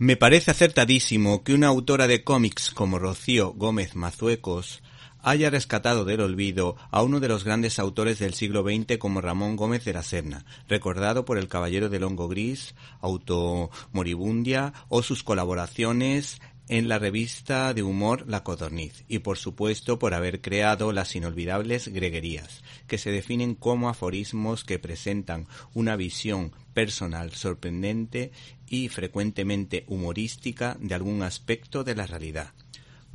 Me parece acertadísimo que una autora de cómics como Rocío Gómez Mazuecos haya rescatado del olvido a uno de los grandes autores del siglo XX como Ramón Gómez de la Serna, recordado por El Caballero del Hongo Gris, Automoribundia o sus colaboraciones en la revista de humor La Codorniz y por supuesto por haber creado las inolvidables greguerías, que se definen como aforismos que presentan una visión personal sorprendente y frecuentemente humorística de algún aspecto de la realidad.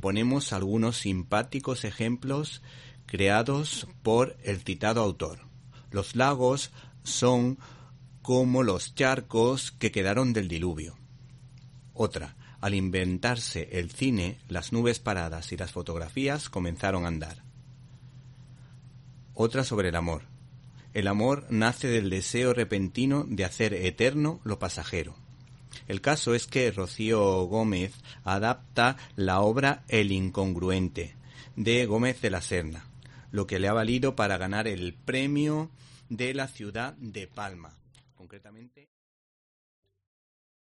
Ponemos algunos simpáticos ejemplos creados por el citado autor. Los lagos son como los charcos que quedaron del diluvio. Otra, al inventarse el cine, las nubes paradas y las fotografías comenzaron a andar. Otra sobre el amor. El amor nace del deseo repentino de hacer eterno lo pasajero. El caso es que Rocío Gómez adapta la obra El incongruente de Gómez de la Serna, lo que le ha valido para ganar el premio de la ciudad de Palma. Concretamente